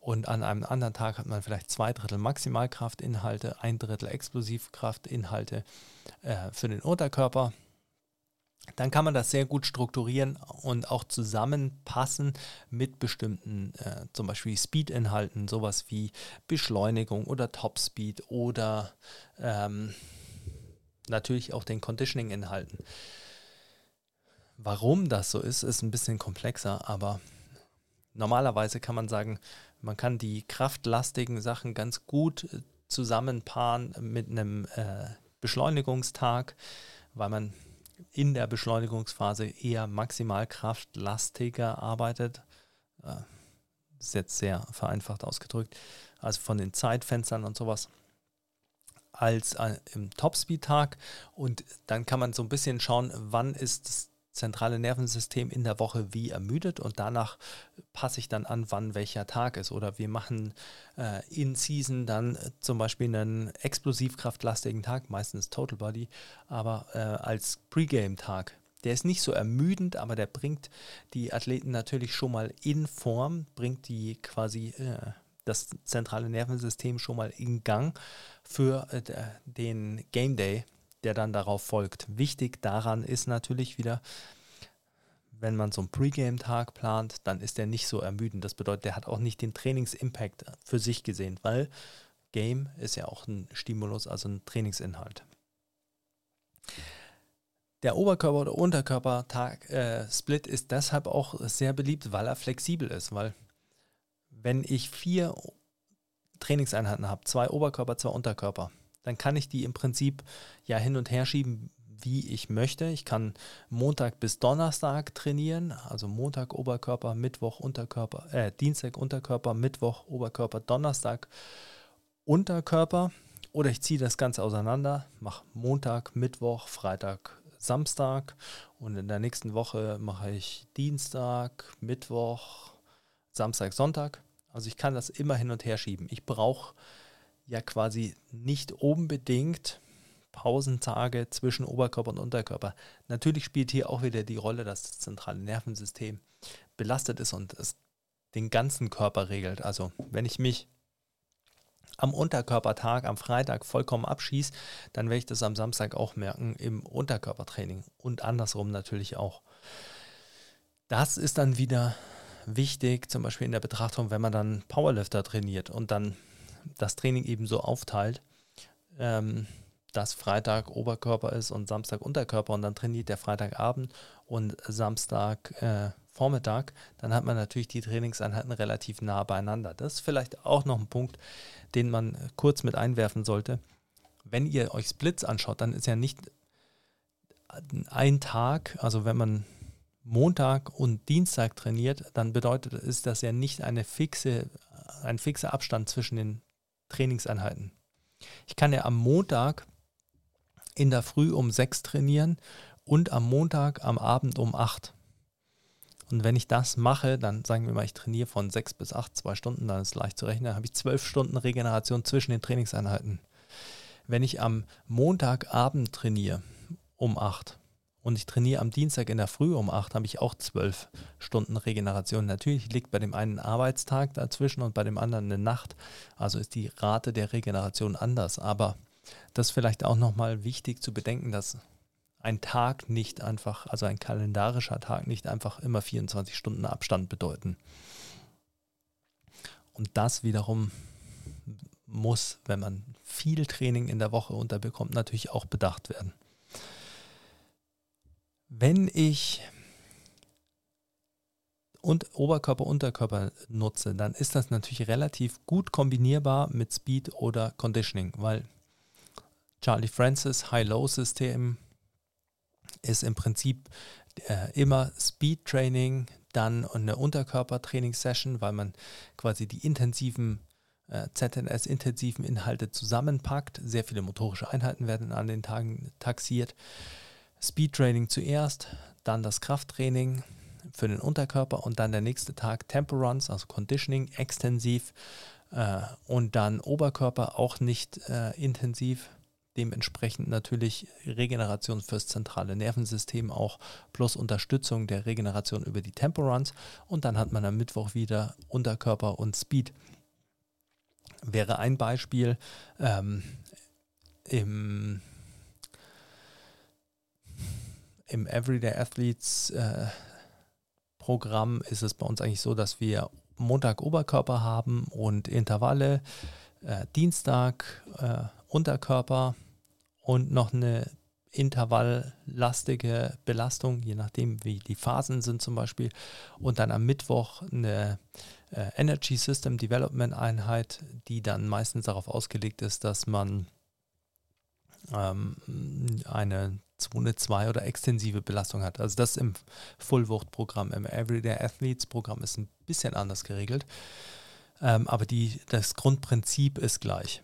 und an einem anderen Tag hat man vielleicht zwei Drittel Maximalkraftinhalte, ein Drittel Explosivkraftinhalte äh, für den Unterkörper. Dann kann man das sehr gut strukturieren und auch zusammenpassen mit bestimmten, äh, zum Beispiel Speed-Inhalten, sowas wie Beschleunigung oder Topspeed oder ähm, natürlich auch den Conditioning-Inhalten. Warum das so ist, ist ein bisschen komplexer, aber normalerweise kann man sagen, man kann die kraftlastigen Sachen ganz gut äh, zusammenpaaren mit einem äh, Beschleunigungstag, weil man in der Beschleunigungsphase eher maximal kraftlastiger arbeitet. Äh, ist jetzt sehr vereinfacht ausgedrückt. Also von den Zeitfenstern und sowas als äh, im Topspeed-Tag. Und dann kann man so ein bisschen schauen, wann ist das zentrale Nervensystem in der Woche wie ermüdet und danach passe ich dann an, wann welcher Tag ist. Oder wir machen äh, in Season dann äh, zum Beispiel einen explosivkraftlastigen Tag, meistens Total Body, aber äh, als Pre-Game-Tag. Der ist nicht so ermüdend, aber der bringt die Athleten natürlich schon mal in Form, bringt die quasi äh, das zentrale Nervensystem schon mal in Gang für äh, den Game Day der dann darauf folgt. Wichtig daran ist natürlich wieder, wenn man so einen Pre-Game-Tag plant, dann ist der nicht so ermüdend. Das bedeutet, der hat auch nicht den Trainingsimpact für sich gesehen, weil Game ist ja auch ein Stimulus, also ein Trainingsinhalt. Der Oberkörper- oder Unterkörper-Split äh, ist deshalb auch sehr beliebt, weil er flexibel ist. Weil wenn ich vier Trainingseinheiten habe, zwei Oberkörper, zwei Unterkörper, dann kann ich die im Prinzip ja hin und her schieben, wie ich möchte. Ich kann Montag bis Donnerstag trainieren, also Montag Oberkörper, Mittwoch Unterkörper, äh, Dienstag Unterkörper, Mittwoch Oberkörper, Donnerstag Unterkörper. Oder ich ziehe das Ganze auseinander, mache Montag, Mittwoch, Freitag, Samstag und in der nächsten Woche mache ich Dienstag, Mittwoch, Samstag, Sonntag. Also ich kann das immer hin und her schieben. Ich brauche ja quasi nicht unbedingt Pausentage zwischen Oberkörper und Unterkörper. Natürlich spielt hier auch wieder die Rolle, dass das zentrale Nervensystem belastet ist und es den ganzen Körper regelt. Also wenn ich mich am Unterkörpertag, am Freitag vollkommen abschieße, dann werde ich das am Samstag auch merken im Unterkörpertraining und andersrum natürlich auch. Das ist dann wieder wichtig, zum Beispiel in der Betrachtung, wenn man dann Powerlifter trainiert und dann das Training eben so aufteilt, ähm, dass Freitag Oberkörper ist und Samstag Unterkörper und dann trainiert der Freitagabend und Samstag äh, Vormittag, dann hat man natürlich die Trainingseinheiten relativ nah beieinander. Das ist vielleicht auch noch ein Punkt, den man kurz mit einwerfen sollte. Wenn ihr euch Splits anschaut, dann ist ja nicht ein Tag, also wenn man Montag und Dienstag trainiert, dann bedeutet ist das ja nicht eine fixe, ein fixer Abstand zwischen den Trainingseinheiten. Ich kann ja am Montag in der Früh um 6 trainieren und am Montag am Abend um 8. Und wenn ich das mache, dann sagen wir mal, ich trainiere von 6 bis 8, zwei Stunden, dann ist leicht zu rechnen, dann habe ich 12 Stunden Regeneration zwischen den Trainingseinheiten. Wenn ich am Montagabend trainiere um 8, und ich trainiere am Dienstag in der Früh um 8, habe ich auch 12 Stunden Regeneration. Natürlich liegt bei dem einen Arbeitstag dazwischen und bei dem anderen eine Nacht. Also ist die Rate der Regeneration anders. Aber das ist vielleicht auch nochmal wichtig zu bedenken, dass ein Tag nicht einfach, also ein kalendarischer Tag nicht einfach immer 24 Stunden Abstand bedeuten. Und das wiederum muss, wenn man viel Training in der Woche unterbekommt, natürlich auch bedacht werden. Wenn ich und Oberkörper, Unterkörper nutze, dann ist das natürlich relativ gut kombinierbar mit Speed oder Conditioning, weil Charlie Francis High-Low-System ist im Prinzip äh, immer Speed Training, dann eine Unterkörpertraining-Session, weil man quasi die intensiven äh, ZNS-intensiven Inhalte zusammenpackt. Sehr viele motorische Einheiten werden an den Tagen taxiert. Speed Training zuerst, dann das Krafttraining für den Unterkörper und dann der nächste Tag Tempo Runs, also Conditioning, extensiv äh, und dann Oberkörper auch nicht äh, intensiv dementsprechend natürlich Regeneration fürs zentrale Nervensystem auch plus Unterstützung der Regeneration über die Temporuns und dann hat man am Mittwoch wieder Unterkörper und Speed. Wäre ein Beispiel ähm, im, im Everyday Athletes äh, Programm ist es bei uns eigentlich so, dass wir Montag Oberkörper haben und Intervalle, äh, Dienstag äh, Unterkörper, und noch eine intervalllastige Belastung, je nachdem, wie die Phasen sind zum Beispiel. Und dann am Mittwoch eine äh, Energy System Development Einheit, die dann meistens darauf ausgelegt ist, dass man ähm, eine Zone 2 oder extensive Belastung hat. Also das im Fullwucht-Programm, im Everyday Athletes Programm ist ein bisschen anders geregelt. Ähm, aber die, das Grundprinzip ist gleich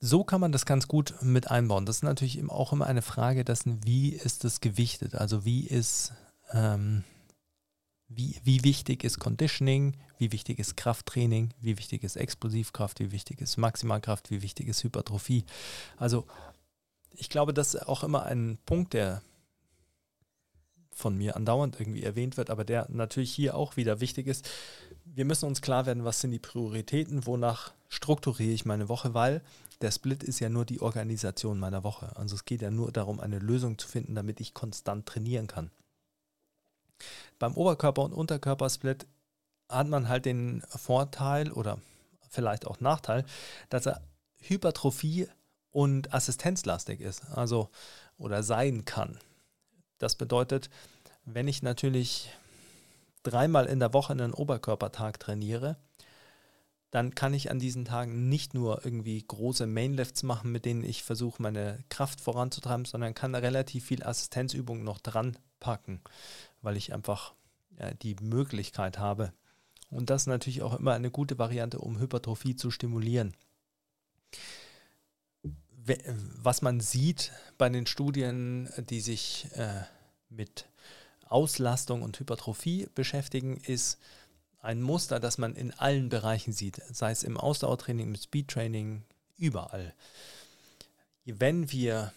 so kann man das ganz gut mit einbauen. Das ist natürlich auch immer eine Frage dessen, wie ist das gewichtet? Also wie ist, ähm, wie, wie wichtig ist Conditioning, wie wichtig ist Krafttraining, wie wichtig ist Explosivkraft, wie wichtig ist Maximalkraft, wie wichtig ist Hypertrophie. Also ich glaube, das ist auch immer ein Punkt, der von mir andauernd irgendwie erwähnt wird, aber der natürlich hier auch wieder wichtig ist. Wir müssen uns klar werden, was sind die Prioritäten, wonach strukturiere ich meine Woche, weil der Split ist ja nur die Organisation meiner Woche. Also es geht ja nur darum, eine Lösung zu finden, damit ich konstant trainieren kann. Beim Oberkörper- und Unterkörpersplit hat man halt den Vorteil oder vielleicht auch Nachteil, dass er Hypertrophie und assistenzlastig ist, also oder sein kann. Das bedeutet, wenn ich natürlich dreimal in der Woche einen Oberkörpertag trainiere, dann kann ich an diesen Tagen nicht nur irgendwie große Mainlifts machen, mit denen ich versuche, meine Kraft voranzutreiben, sondern kann relativ viel Assistenzübungen noch dran packen, weil ich einfach ja, die Möglichkeit habe. Und das ist natürlich auch immer eine gute Variante, um Hypertrophie zu stimulieren. Was man sieht bei den Studien, die sich äh, mit Auslastung und Hypertrophie beschäftigen, ist, ein Muster, das man in allen Bereichen sieht, sei es im Ausdauertraining, im Speedtraining, überall. Wenn wir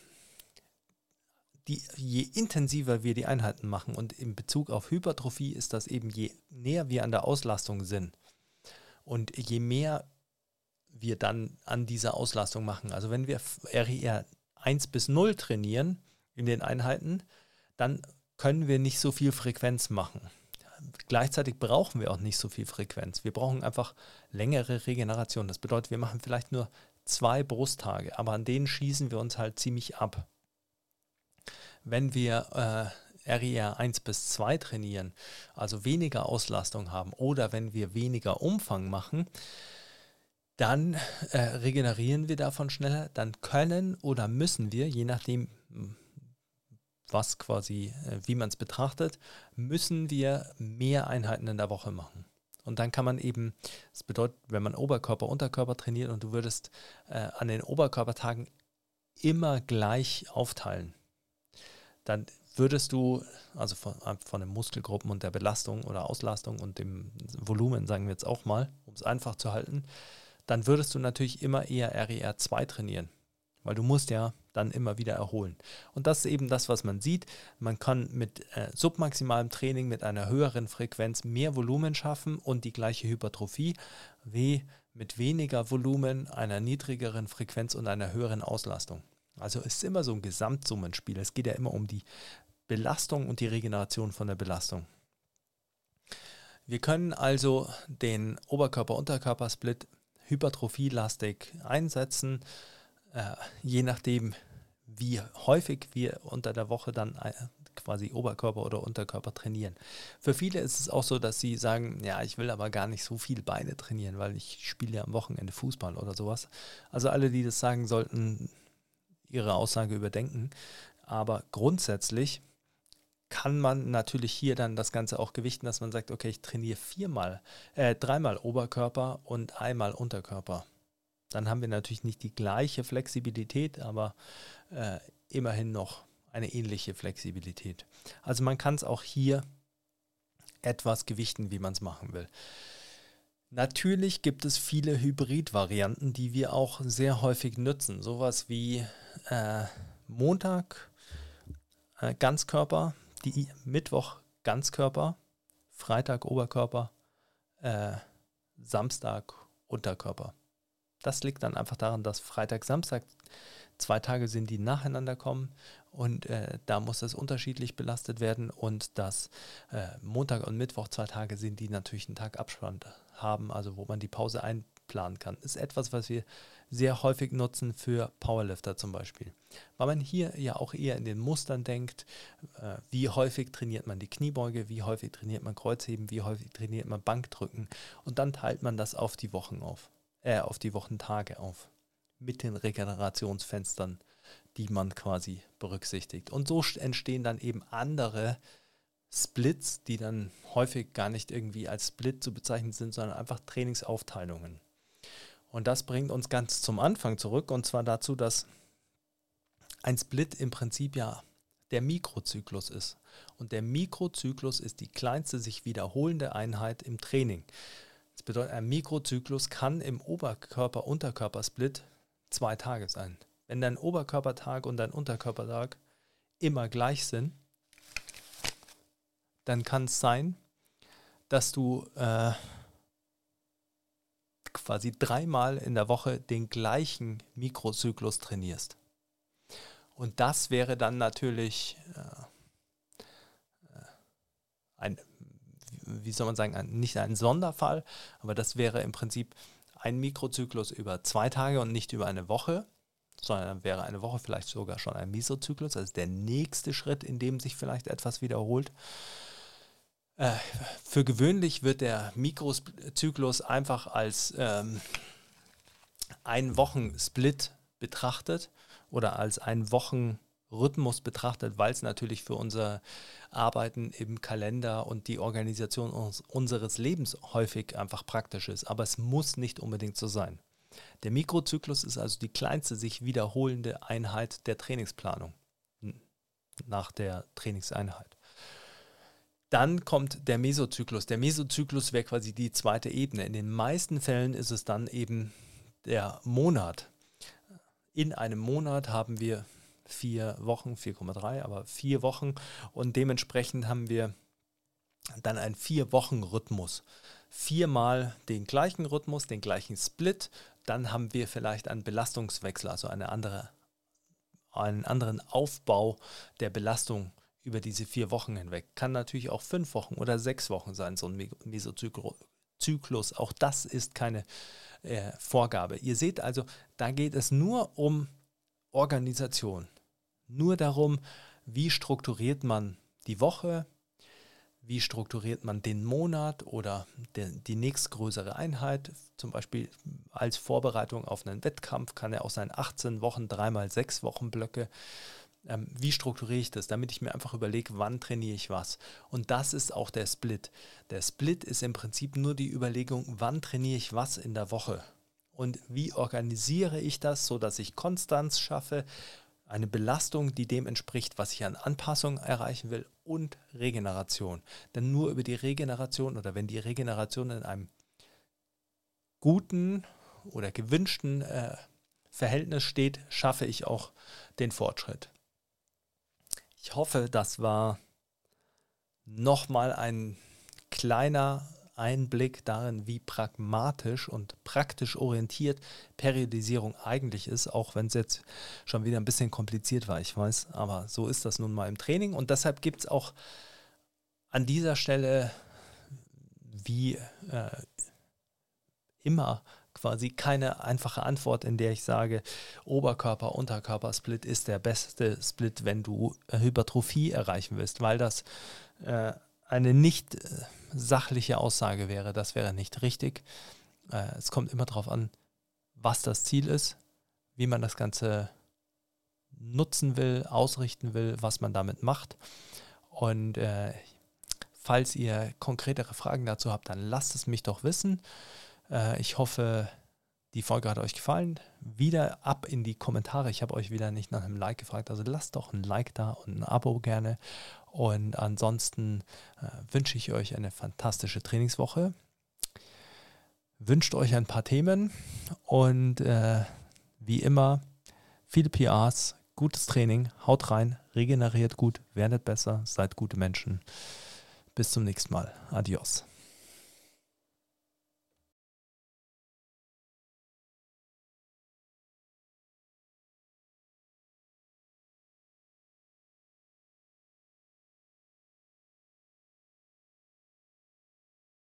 die, je intensiver wir die Einheiten machen und in Bezug auf Hypertrophie ist das eben, je näher wir an der Auslastung sind und je mehr wir dann an dieser Auslastung machen. Also wenn wir RER 1 bis 0 trainieren in den Einheiten, dann können wir nicht so viel Frequenz machen gleichzeitig brauchen wir auch nicht so viel Frequenz. Wir brauchen einfach längere Regeneration. Das bedeutet, wir machen vielleicht nur zwei Brusttage, aber an denen schießen wir uns halt ziemlich ab. Wenn wir äh, RER 1 bis 2 trainieren, also weniger Auslastung haben oder wenn wir weniger Umfang machen, dann äh, regenerieren wir davon schneller, dann können oder müssen wir, je nachdem, was quasi, äh, wie man es betrachtet, müssen wir mehr Einheiten in der Woche machen. Und dann kann man eben, das bedeutet, wenn man Oberkörper, Unterkörper trainiert und du würdest äh, an den Oberkörpertagen immer gleich aufteilen, dann würdest du, also von, äh, von den Muskelgruppen und der Belastung oder Auslastung und dem Volumen, sagen wir jetzt auch mal, um es einfach zu halten, dann würdest du natürlich immer eher RER 2 trainieren. Weil du musst ja dann immer wieder erholen. Und das ist eben das, was man sieht. Man kann mit äh, submaximalem Training mit einer höheren Frequenz mehr Volumen schaffen und die gleiche Hypertrophie wie mit weniger Volumen, einer niedrigeren Frequenz und einer höheren Auslastung. Also es ist immer so ein Gesamtsummenspiel. Es geht ja immer um die Belastung und die Regeneration von der Belastung. Wir können also den Oberkörper-Unterkörper-Split hypertrophielastig einsetzen, äh, je nachdem, wie häufig wir unter der Woche dann äh, quasi Oberkörper oder Unterkörper trainieren. Für viele ist es auch so, dass sie sagen, ja, ich will aber gar nicht so viel Beine trainieren, weil ich spiele ja am Wochenende Fußball oder sowas. Also alle, die das sagen, sollten ihre Aussage überdenken. Aber grundsätzlich kann man natürlich hier dann das Ganze auch gewichten, dass man sagt, okay, ich trainiere viermal, äh, dreimal Oberkörper und einmal Unterkörper. Dann haben wir natürlich nicht die gleiche Flexibilität, aber äh, immerhin noch eine ähnliche Flexibilität. Also man kann es auch hier etwas gewichten, wie man es machen will. Natürlich gibt es viele Hybrid-Varianten, die wir auch sehr häufig nutzen. Sowas wie äh, Montag äh, Ganzkörper, die Mittwoch Ganzkörper, Freitag Oberkörper, äh, Samstag Unterkörper. Das liegt dann einfach daran, dass Freitag, Samstag zwei Tage sind, die nacheinander kommen und äh, da muss das unterschiedlich belastet werden und dass äh, Montag und Mittwoch zwei Tage sind, die natürlich einen Tag Abstand haben, also wo man die Pause einplanen kann. Ist etwas, was wir sehr häufig nutzen für Powerlifter zum Beispiel. Weil man hier ja auch eher in den Mustern denkt, äh, wie häufig trainiert man die Kniebeuge, wie häufig trainiert man Kreuzheben, wie häufig trainiert man Bankdrücken und dann teilt man das auf die Wochen auf, äh, auf die Wochentage auf mit den Regenerationsfenstern, die man quasi berücksichtigt. Und so entstehen dann eben andere Splits, die dann häufig gar nicht irgendwie als Split zu bezeichnen sind, sondern einfach Trainingsaufteilungen. Und das bringt uns ganz zum Anfang zurück, und zwar dazu, dass ein Split im Prinzip ja der Mikrozyklus ist. Und der Mikrozyklus ist die kleinste sich wiederholende Einheit im Training. Das bedeutet, ein Mikrozyklus kann im Oberkörper-Unterkörper-Split zwei Tage sein. Wenn dein Oberkörpertag und dein Unterkörpertag immer gleich sind, dann kann es sein, dass du äh, quasi dreimal in der Woche den gleichen Mikrozyklus trainierst. Und das wäre dann natürlich äh, äh ein, wie soll man sagen, ein, nicht ein Sonderfall, aber das wäre im Prinzip ein Mikrozyklus über zwei Tage und nicht über eine Woche, sondern wäre eine Woche vielleicht sogar schon ein Mesozyklus, also der nächste Schritt, in dem sich vielleicht etwas wiederholt. Äh, für gewöhnlich wird der Mikrozyklus einfach als ähm, ein Wochensplit betrachtet oder als ein Wochenrhythmus betrachtet, weil es natürlich für unser Arbeiten im Kalender und die Organisation uns, unseres Lebens häufig einfach praktisch ist. Aber es muss nicht unbedingt so sein. Der Mikrozyklus ist also die kleinste sich wiederholende Einheit der Trainingsplanung nach der Trainingseinheit. Dann kommt der Mesozyklus. Der Mesozyklus wäre quasi die zweite Ebene. In den meisten Fällen ist es dann eben der Monat. In einem Monat haben wir vier Wochen, 4,3, aber vier Wochen und dementsprechend haben wir dann einen Vier-Wochen-Rhythmus. Viermal den gleichen Rhythmus, den gleichen Split, dann haben wir vielleicht einen Belastungswechsel, also eine andere, einen anderen Aufbau der Belastung über diese vier Wochen hinweg. Kann natürlich auch fünf Wochen oder sechs Wochen sein, so ein Mesozyklus. Auch das ist keine äh, Vorgabe. Ihr seht also, da geht es nur um Organisation. Nur darum, wie strukturiert man die Woche, wie strukturiert man den Monat oder de, die nächstgrößere Einheit. Zum Beispiel als Vorbereitung auf einen Wettkampf kann er auch sein 18 Wochen, dreimal sechs Wochen Blöcke ähm, wie strukturiere ich das, damit ich mir einfach überlege, wann trainiere ich was. Und das ist auch der Split. Der Split ist im Prinzip nur die Überlegung, wann trainiere ich was in der Woche. Und wie organisiere ich das, sodass ich Konstanz schaffe, eine Belastung, die dem entspricht, was ich an Anpassung erreichen will und Regeneration. Denn nur über die Regeneration oder wenn die Regeneration in einem guten oder gewünschten äh, Verhältnis steht, schaffe ich auch den Fortschritt. Ich hoffe, das war nochmal ein kleiner Einblick darin, wie pragmatisch und praktisch orientiert Periodisierung eigentlich ist, auch wenn es jetzt schon wieder ein bisschen kompliziert war, ich weiß, aber so ist das nun mal im Training. Und deshalb gibt es auch an dieser Stelle wie äh, immer quasi keine einfache Antwort, in der ich sage, Oberkörper-Unterkörper-Split ist der beste Split, wenn du Hypertrophie erreichen willst, weil das äh, eine nicht äh, sachliche Aussage wäre. Das wäre nicht richtig. Äh, es kommt immer darauf an, was das Ziel ist, wie man das Ganze nutzen will, ausrichten will, was man damit macht. Und äh, falls ihr konkretere Fragen dazu habt, dann lasst es mich doch wissen. Äh, ich hoffe, die Folge hat euch gefallen. Wieder ab in die Kommentare. Ich habe euch wieder nicht nach einem Like gefragt. Also lasst doch ein Like da und ein Abo gerne. Und ansonsten äh, wünsche ich euch eine fantastische Trainingswoche. Wünscht euch ein paar Themen und äh, wie immer viele PRs, gutes Training, haut rein, regeneriert gut, werdet besser, seid gute Menschen. Bis zum nächsten Mal. Adios.